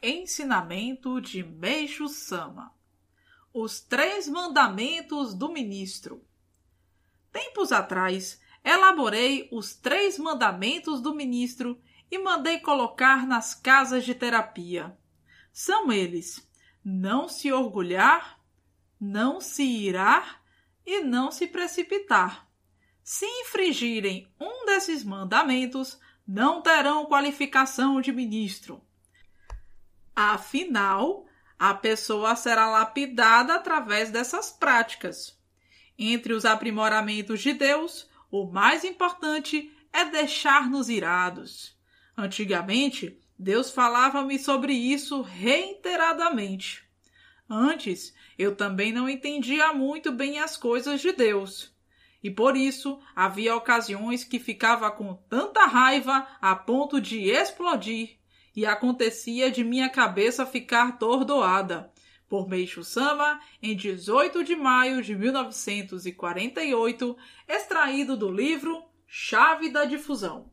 Ensinamento de Meixo Sama Os Três Mandamentos do Ministro Tempos atrás, elaborei os Três Mandamentos do Ministro e mandei colocar nas casas de terapia. São eles: não se orgulhar, não se irar e não se precipitar. Se infringirem um desses mandamentos, não terão qualificação de ministro. Afinal, a pessoa será lapidada através dessas práticas. Entre os aprimoramentos de Deus, o mais importante é deixar-nos irados. Antigamente, Deus falava-me sobre isso reiteradamente. Antes, eu também não entendia muito bem as coisas de Deus. E por isso havia ocasiões que ficava com tanta raiva a ponto de explodir e acontecia de minha cabeça ficar tordoada. Por Meixo Sama, em 18 de maio de 1948, extraído do livro Chave da Difusão.